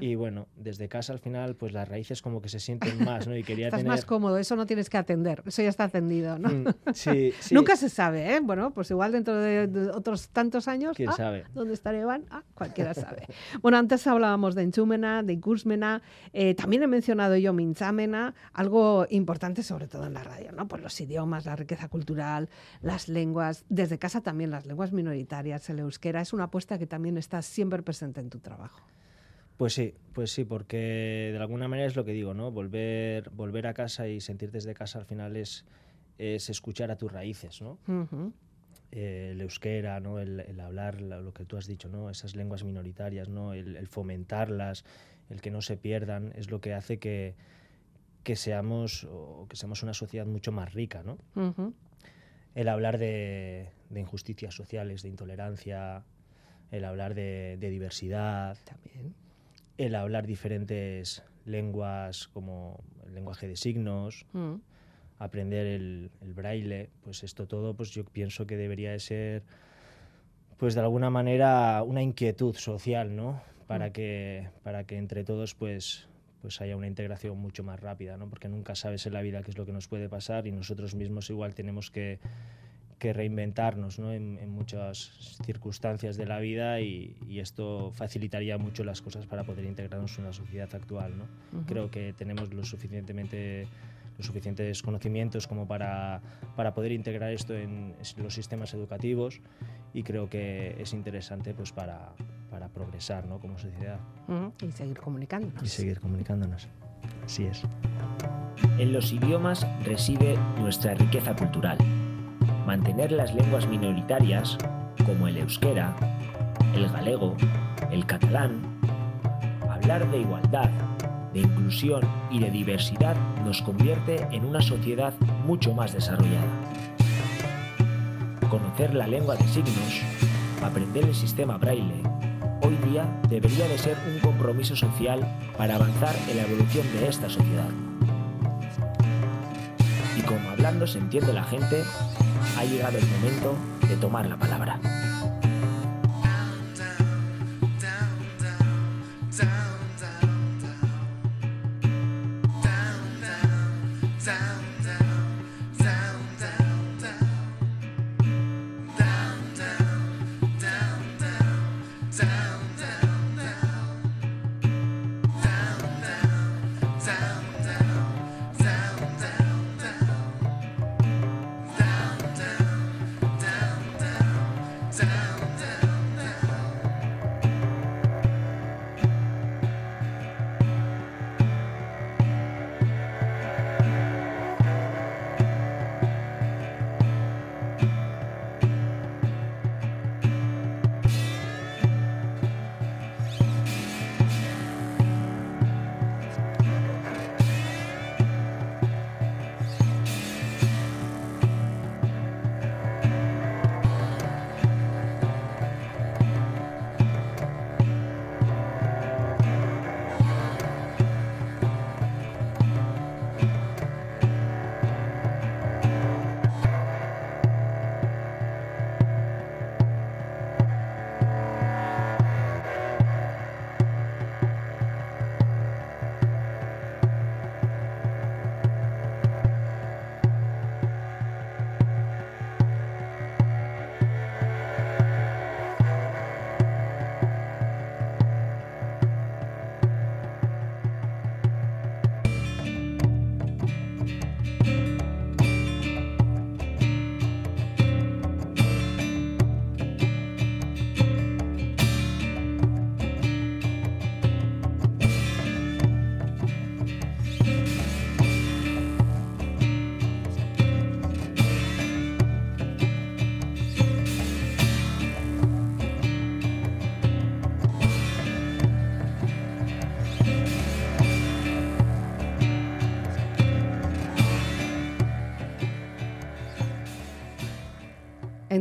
S3: Y bueno, desde casa al final, pues las raíces como que se sienten más, ¿no? Y quería
S1: Estás más cómodo, eso no tienes que atender, eso ya está atendido, ¿no? Mm,
S3: sí,
S1: Nunca se sabe, ¿eh? Bueno, pues igual dentro de, otros tantos años,
S3: ¿quién
S1: ah,
S3: sabe?
S1: ¿Dónde estaré Iván? Ah, cualquiera sabe. bueno, antes hablábamos de Enchúmena, de Ikusmena, eh, también he mencionado yo Minzámena, algo importante sobre todo en la radio, ¿no? Pues los idiomas, la riqueza cultural, las lenguas, desde casa también las lenguas minoritarias, el euskera, es una apuesta que también está siempre presente en tu trabajo.
S3: Pues sí, pues sí, porque de alguna manera es lo que digo, ¿no? Volver, volver a casa y sentirte desde casa al final es, es escuchar a tus raíces, ¿no? Eh, el euskera, ¿no? El, hablar lo que tú has dicho, ¿no? Esas lenguas minoritarias, ¿no? El, fomentarlas, el que no se pierdan, es lo que hace que, que seamos o que seamos una sociedad mucho más rica, ¿no? El hablar de, de, injusticias sociales, de intolerancia, el hablar de, de diversidad.
S1: También
S3: el hablar diferentes lenguas como el lenguaje de signos, mm. aprender el, braille, pues esto todo, pues yo pienso que debería de ser, pues de alguna manera, una inquietud social, ¿no? Para, mm. que, para que entre todos, pues, pues haya una integración mucho más rápida, ¿no? Porque nunca sabes en la vida qué es lo que nos puede pasar y nosotros mismos igual tenemos que que reinventarnos ¿no? en, muchas circunstancias de la vida y, esto facilitaría mucho las cosas para poder integrarnos en la sociedad actual. ¿no? Creo que tenemos lo suficientemente los suficientes conocimientos como para, para poder integrar esto en los sistemas educativos y creo que es interesante pues para, para progresar ¿no? como sociedad.
S1: Y seguir comunicándonos.
S3: Y seguir comunicándonos. Así es.
S4: En los idiomas reside nuestra riqueza cultural mantener las lenguas minoritarias, como el euskera, el galego, el catalán, hablar de igualdad, de inclusión y de diversidad nos convierte en una sociedad mucho más desarrollada. Conocer la lengua de signos, aprender el sistema braille, hoy día debería de ser un compromiso social para avanzar en la evolución de esta sociedad. Y como hablando se entiende la gente, ha llegado el momento de tomar la palabra.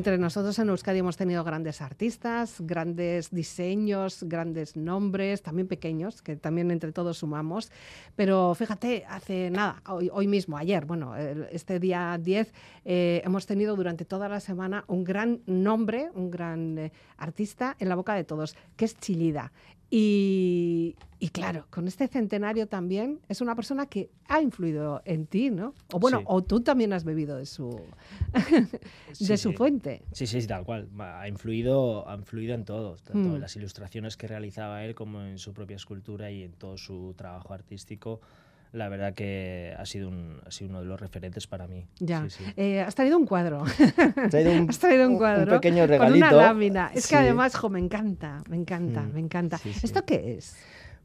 S1: Entre nosotros en Euskadi hemos tenido grandes artistas, grandes diseños, grandes nombres, también pequeños, que también entre todos sumamos. Pero fíjate, hace nada, hoy, mismo, ayer, bueno, este día 10, eh, hemos tenido durante toda la semana un gran nombre, un gran eh, artista en la boca de todos, que es Chilida. Y, claro, con este centenario también es una persona que ha influido en ti, ¿no? O bueno, o tú también has bebido de su, de su fuente.
S3: Sí, sí, tal cual. Ha influido, ha influido en todo, tanto en mm. las ilustraciones que realizaba él como en su propia escultura y en todo su trabajo artístico la verdad que ha sido, un, ha sido uno de los referentes para mí.
S1: Ya. Eh, has traído un cuadro.
S3: Traído un,
S1: has traído un cuadro.
S3: Un pequeño regalito.
S1: Con una lámina. Es que además, jo, me encanta, me encanta, mm. me encanta. ¿Esto qué es?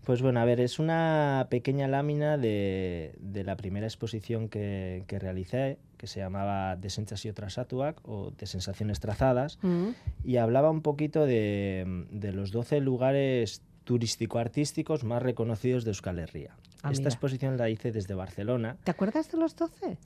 S3: Pues bueno, a ver, es una pequeña lámina de, la primera exposición que, que, realicé, que se llamaba Desenchas y otras Atuac, o de sensaciones trazadas, mm. y hablaba un poquito de, de los 12 lugares turístico-artísticos más reconocidos de Euskal Herria. Ah, Esta exposición la hice desde Barcelona.
S1: ¿Te acuerdas de los 12?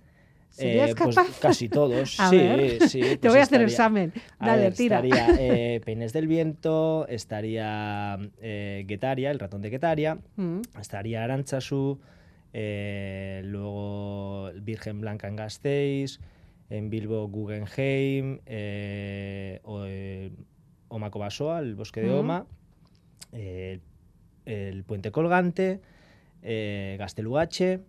S3: Eh, pues casi todos, sí, sí.
S1: Te pues voy a hacer el examen. Dale, tira.
S3: Estaría eh, Peines del Viento, estaría eh, Guetaria, el ratón de Guetaria, mm. estaría Aranchasu, eh, luego Virgen Blanca en Gasteiz, en Bilbo Guggenheim, o, Oma Cobasoa, el bosque de mm. Oma, el puente colgante, eh, Gastelugache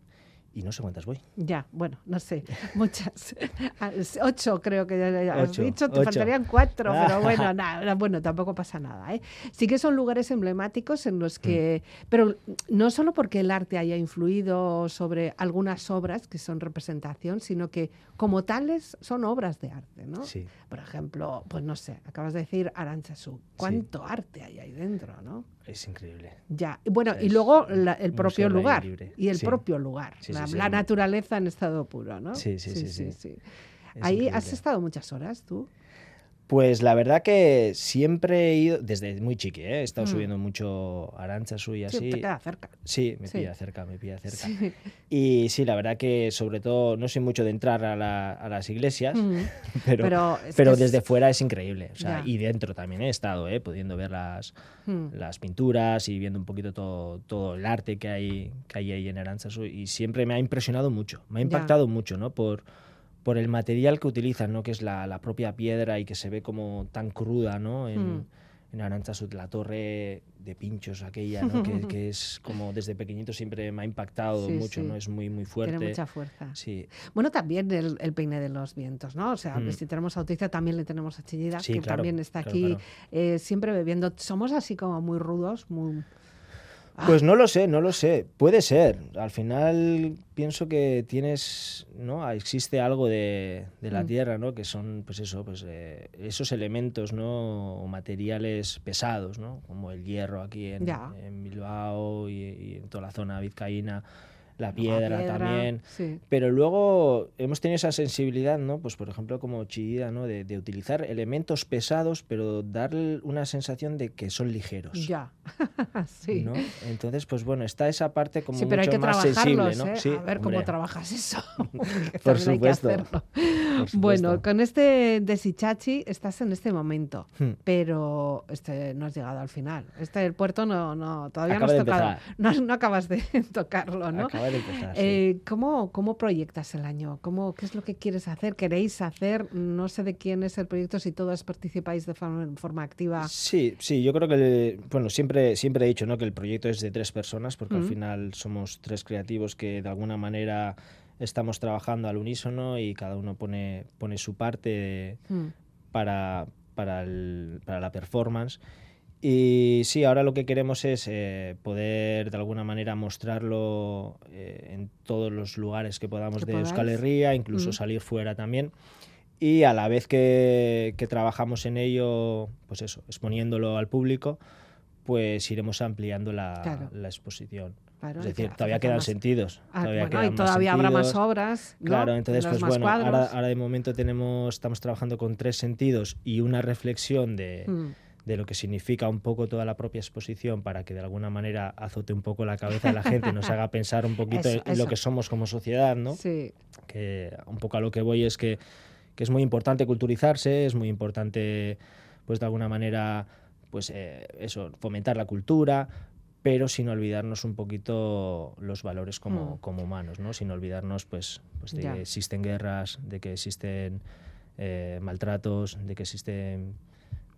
S3: y no sé cuántas voy.
S1: Ya, bueno, no sé, muchas. Ocho creo que ya has dicho, te faltarían cuatro, pero bueno, nada, bueno, tampoco pasa nada. ¿eh? Sí que son lugares emblemáticos en los que, mm. pero no solo porque el arte haya influido sobre algunas obras que son representación, sino que como tales son obras de arte, ¿no?
S3: Sí.
S1: Por ejemplo, pues no sé, acabas de decir Aranchazu, ¿cuánto arte hay ahí dentro, no?
S3: Es increíble.
S1: Ya, bueno, y luego el propio lugar. Y el propio lugar. la, naturaleza en estado puro, ¿no?
S3: Sí, sí, sí. sí,
S1: Ahí has estado muchas horas tú.
S3: Pues la verdad que siempre he ido, desde muy chiqui, ¿eh? he estado mm. subiendo mucho Aranchazu y así. Sí,
S1: te queda cerca.
S3: Sí, me pilla cerca, me pilla cerca. Y sí, la verdad que sobre todo, no soy mucho de entrar a, las iglesias, mm. pero, pero, desde fuera es increíble. O sea, y dentro también he estado, ¿eh? pudiendo ver las, mm. las pinturas y viendo un poquito todo, todo el arte que hay, que hay ahí en Aranchazu. Y siempre me ha impresionado mucho, me ha impactado mucho, ¿no? Por, por el material que utilizan, ¿no? que es la, propia piedra y que se ve como tan cruda ¿no? en, mm. en la torre de pinchos aquella, ¿no? que, es como desde pequeñito siempre me ha impactado mucho, ¿no? es muy, muy fuerte.
S1: Tiene mucha fuerza.
S3: Sí.
S1: Bueno, también el, peine de los vientos, ¿no? O sea, mm. si tenemos a también le tenemos a Chillida, que también está aquí eh, siempre bebiendo. Somos así como muy rudos, muy...
S3: Pues no lo sé, no lo sé. Puede ser. Al final pienso que tienes, ¿no? Existe algo de, la mm. tierra, ¿no? Que son, pues eso, pues eh, esos elementos, ¿no? O materiales pesados, ¿no? Como el hierro aquí en, Bilbao y, en toda la zona vizcaína la piedra, también. Pero luego hemos tenido esa sensibilidad, ¿no? Pues por ejemplo como Chillida, ¿no? De, utilizar elementos pesados, pero darle una sensación de que son ligeros.
S1: Ya, sí.
S3: Entonces, pues bueno, está esa parte como mucho más sensible, ¿no?
S1: ¿eh? a ver cómo trabajas eso. por supuesto. Bueno, con este Desichachi estás en este momento, hmm. pero este no has llegado al final. Este el puerto no, no todavía no has tocado. No, acabas de tocarlo, ¿no? Eh, ¿cómo, ¿Cómo proyectas el año? ¿Cómo, ¿Qué es lo que quieres hacer? ¿Queréis hacer? No sé de quién es el proyecto, si todos participáis de forma, activa.
S3: Sí, sí, yo creo que, bueno, siempre, siempre he dicho ¿no? que el proyecto es de tres personas, porque al final somos tres creativos que de alguna manera estamos trabajando al unísono y cada uno pone, pone su parte mm. para, para, para la performance. Y sí, ahora lo que queremos es eh, poder de alguna manera mostrarlo eh, en todos los lugares que podamos de Euskal Herria, incluso salir fuera también. Y a la vez que, que, trabajamos en ello, pues eso, exponiéndolo al público, pues iremos ampliando la, la exposición. es decir, todavía quedan sentidos.
S1: Ah, todavía, y todavía habrá más obras.
S3: Claro, entonces, pues bueno, ahora, ahora, de momento tenemos, estamos trabajando con tres sentidos y una reflexión de, mm de lo que significa un poco toda la propia exposición para que de alguna manera azote un poco la cabeza de la gente, y nos haga pensar un poquito en lo que somos como sociedad, ¿no?
S1: Sí.
S3: Que un poco a lo que voy es que que es muy importante culturizarse, es muy importante, pues de alguna manera, pues eh, eso, fomentar la cultura, pero sin olvidarnos un poquito los valores como, mm. como humanos, ¿no? Sin olvidarnos, pues, pues de que existen guerras, de que existen eh, maltratos, de que existen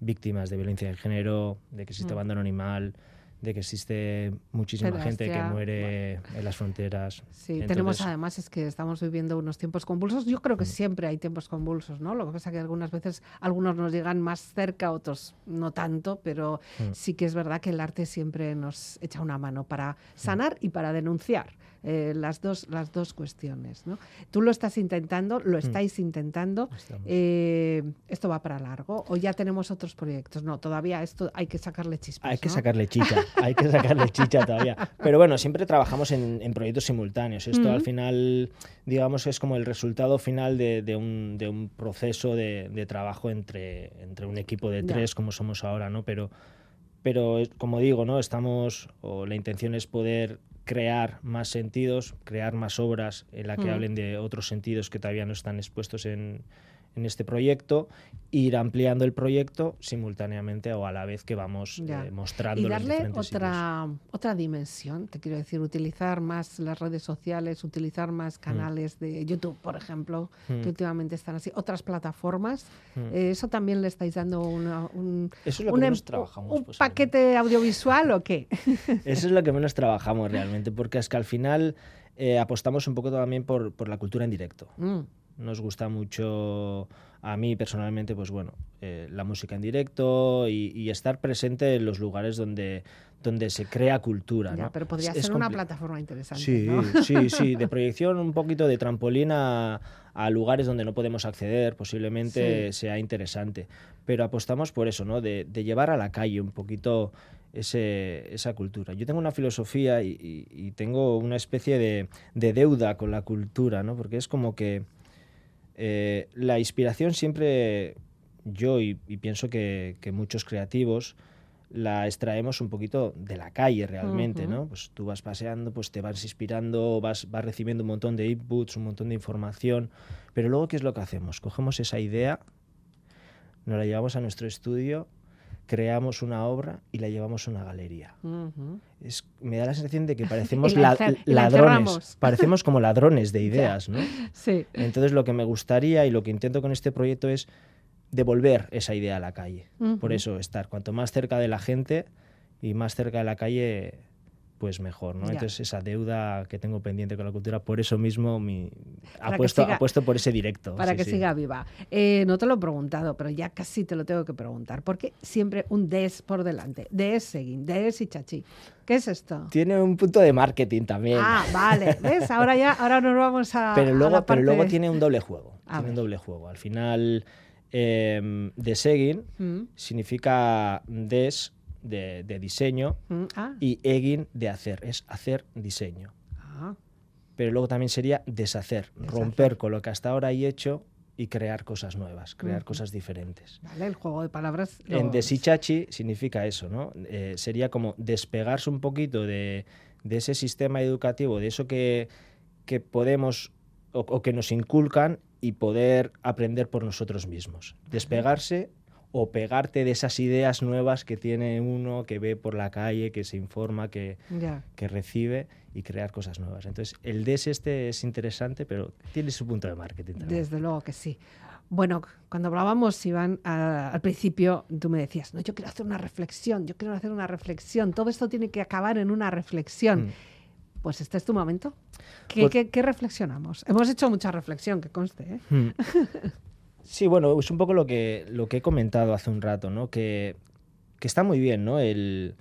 S3: víctimas de violencia de género, de que existe mm. abandono animal, de que existe muchísima gente que muere en las fronteras.
S1: Sí, tenemos además es que estamos viviendo unos tiempos convulsos. Yo creo que mm. siempre hay tiempos convulsos, ¿no? Lo que pasa es que algunas veces algunos nos llegan más cerca, otros no tanto, pero mm. sí que es verdad que el arte siempre nos echa una mano para sanar y para denunciar. Eh, las, dos, las dos cuestiones. ¿no? Tú lo estás intentando, lo mm. estáis intentando. Eh, ¿Esto va para largo o ya tenemos otros proyectos? No, todavía esto hay que sacarle chispas.
S3: Hay que sacarle chicha, hay que sacarle chicha todavía. Pero bueno, siempre trabajamos en, proyectos simultáneos. Esto al final, digamos, es como el resultado final de, un, proceso de, trabajo entre, entre un equipo de tres, como somos ahora, ¿no? Pero pero como digo, ¿no? Estamos, o la intención es poder crear más sentidos, crear más obras en la que mm. hablen de otros sentidos que todavía no están expuestos en, en este proyecto, ir ampliando el proyecto simultáneamente o a la vez que vamos eh, mostrando
S1: y darle otra otra dimensión, te quiero decir, utilizar más las redes sociales, utilizar más mm. canales de YouTube, por ejemplo, que mm. últimamente están así, otras plataformas. Eh, eso también le estáis dando un,
S3: em-
S1: un paquete audiovisual o qué?
S3: Eso es lo que menos trabajamos realmente, porque es que al final eh, apostamos un poco también por, por la cultura en directo. Nos gusta mucho, a mí personalmente, pues bueno, eh, la música en directo y, estar presente en los lugares donde, donde se crea cultura. ¿no?
S1: pero podría ser una plataforma interesante.
S3: Sí, sí, sí, de proyección un poquito de trampolín a, lugares donde no podemos acceder, posiblemente sea interesante. Pero apostamos por eso, ¿no? De, llevar a la calle un poquito ese, esa cultura. Yo tengo una filosofía y, tengo una especie de, de, deuda con la cultura, ¿no? Porque es como que eh, la inspiración siempre, yo y, pienso que, muchos creativos, la extraemos un poquito de la calle realmente, ¿no? Pues tú vas paseando, pues te vas inspirando, vas, vas recibiendo un montón de inputs, un montón de información, pero luego, ¿qué es lo que hacemos? Cogemos esa idea, nos la llevamos a nuestro estudio creamos una obra y la llevamos a una galería. es, me da la sensación de que parecemos ladrones, parecemos como ladrones de ideas, ¿no?
S1: Sí.
S3: Entonces lo que me gustaría y lo que intento con este proyecto es devolver esa idea a la calle. Por eso estar cuanto más cerca de la gente y más cerca de la calle pues mejor, ¿no? Entonces esa deuda que tengo pendiente con la cultura, por eso mismo mi, apuesto, puesto por ese directo.
S1: Para que siga viva. Eh, no te lo he preguntado, pero ya casi te lo tengo que preguntar. ¿Por qué siempre un des por delante? Des seguin, des y chachi. ¿Qué es esto?
S3: Tiene un punto de marketing también.
S1: Ah, vale. ¿Ves? Ahora ya, ahora nos vamos a.
S3: Pero luego, pero luego tiene un doble juego. tiene un doble juego. Al final, eh, de seguin mm. significa des de, diseño mm, ah. y egin de hacer, es hacer diseño. Ah. Pero luego también sería deshacer, romper con lo que hasta ahora hay hecho y crear cosas nuevas, crear cosas diferentes.
S1: Vale, el juego de palabras.
S3: En desichachi significa eso, ¿no? Eh, sería como despegarse un poquito de, ese sistema educativo, de eso que, que podemos o, que nos inculcan y poder aprender por nosotros mismos. Despegarse o pegarte de esas ideas nuevas que tiene uno, que ve por la calle, que se informa, que, que recibe y crear cosas nuevas. Entonces, el DES este es interesante, pero tiene su punto de marketing también.
S1: Desde luego que sí. Bueno, cuando hablábamos, Iván, al principio tú me decías, no, yo quiero hacer una reflexión, yo quiero hacer una reflexión, todo esto tiene que acabar en una reflexión. Mm. Pues este es tu momento. ¿Qué, pues ¿qué, reflexionamos? Hemos hecho mucha reflexión, que conste. ¿eh? Mm.
S3: Sí, bueno, es un poco lo que, lo que he comentado hace un rato, ¿no? Que, está muy bien, ¿no? El,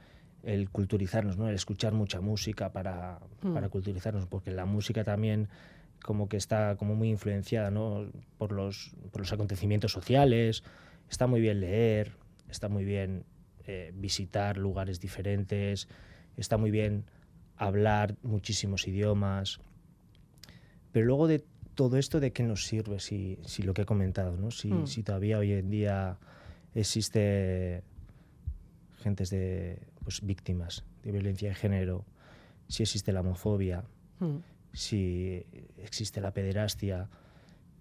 S3: culturizarnos, ¿no? El escuchar mucha música para, mm. para, culturizarnos, porque la música también como que está como muy influenciada, ¿no? Por los, por los acontecimientos sociales. Está muy bien leer, está muy bien eh, visitar lugares diferentes, está muy bien hablar muchísimos idiomas. Pero luego de todo esto de qué nos sirve si, si lo que he comentado, ¿no? Si, mm. si, todavía hoy en día existe gentes de pues, víctimas de violencia de género, si existe la homofobia, mm. si existe la pederastia,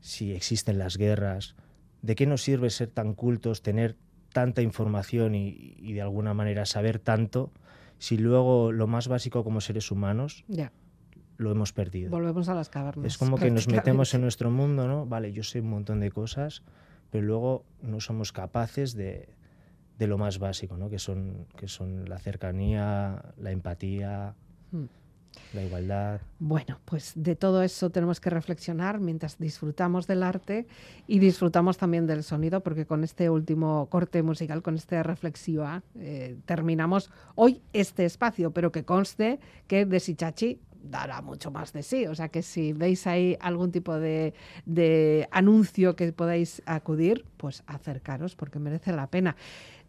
S3: si existen las guerras, ¿de qué nos sirve ser tan cultos, tener tanta información y, de alguna manera saber tanto si luego lo más básico como seres humanos lo hemos perdido?
S1: Volvemos a las cavernas.
S3: Es como que nos metemos en nuestro mundo, ¿no? Vale, yo sé un montón de cosas, pero luego no somos capaces de, de lo más básico, ¿no? que, son, que son la cercanía, la empatía, hmm. la igualdad.
S1: Bueno, pues de todo eso tenemos que reflexionar mientras disfrutamos del arte y disfrutamos también del sonido, porque con este último corte musical, con este reflexiva, eh, terminamos hoy este espacio, pero que conste que de Sichachi dará mucho más de sí. O sea que si veis ahí algún tipo de, de, anuncio que podáis acudir, pues acercaros porque merece la pena.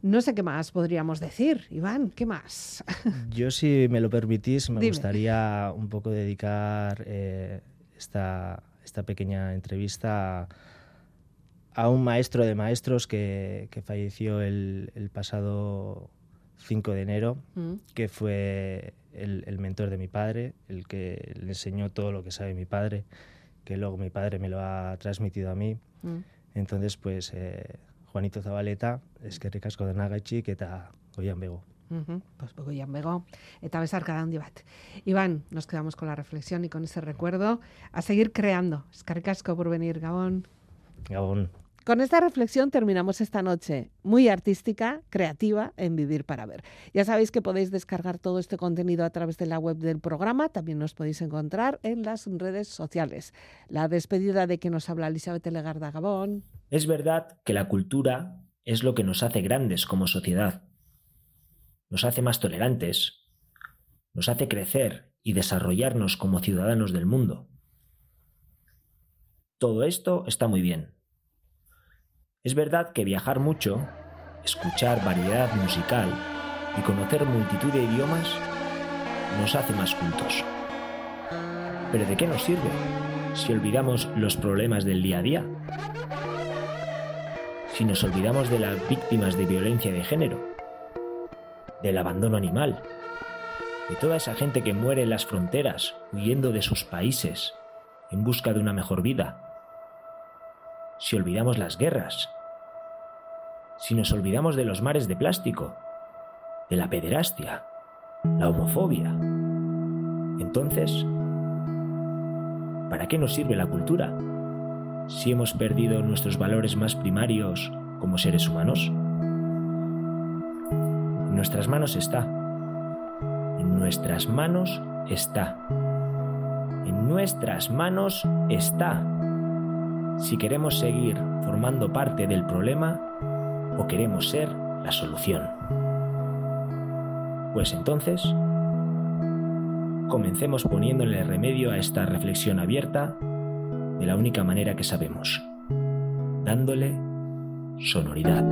S1: No sé qué más podríamos decir, Iván, ¿qué más?
S3: Yo, si me lo permitís, me gustaría un poco dedicar eh, esta, esta, pequeña entrevista a, un maestro de maestros que, falleció el, pasado 5 de enero, mm. que fue el, mentor de mi padre, el que le enseñó todo lo que sabe mi padre, que luego mi padre me lo ha transmitido a mí. Mm. Entonces, pues... Eh, Juanito Zabaleta, eskerrik asko denagaitxik eta goian bego.
S1: Uh -huh. Pues goian bego. Eta besarka handi bat. Iván, nos quedamos con la reflexión y con ese recuerdo. A seguir creando. Eskerrik asko por venir, Gabón.
S3: Gabón.
S1: Con esta reflexión terminamos esta noche, muy artística, creativa, en Vivir para Ver. Ya sabéis que podéis descargar todo este contenido a través de la web del programa, también nos podéis encontrar en las redes sociales. La despedida de que nos habla Elizabeth Legarda Gabón.
S4: Es verdad que la cultura es lo que nos hace grandes como sociedad. Nos hace más tolerantes, nos hace crecer y desarrollarnos como ciudadanos del mundo. Todo esto está muy bien es verdad que viajar mucho, escuchar variedad musical y conocer multitud de idiomas nos hace más cultos. Pero ¿de qué nos sirve si olvidamos los problemas del día a día? Si nos olvidamos de las víctimas de violencia de género, del abandono animal, de toda esa gente que muere en las fronteras huyendo de sus países en busca de una mejor vida, si olvidamos las guerras, si nos olvidamos de los mares de plástico, de la pederastia, la homofobia. Entonces, ¿para qué nos sirve la cultura si hemos perdido nuestros valores más primarios como seres humanos? En nuestras manos está. En nuestras manos está. En nuestras manos está. Si queremos seguir formando parte del problema, o queremos ser la solución. Pues entonces, comencemos poniéndole remedio a esta reflexión abierta de la única manera que sabemos, dándole sonoridad.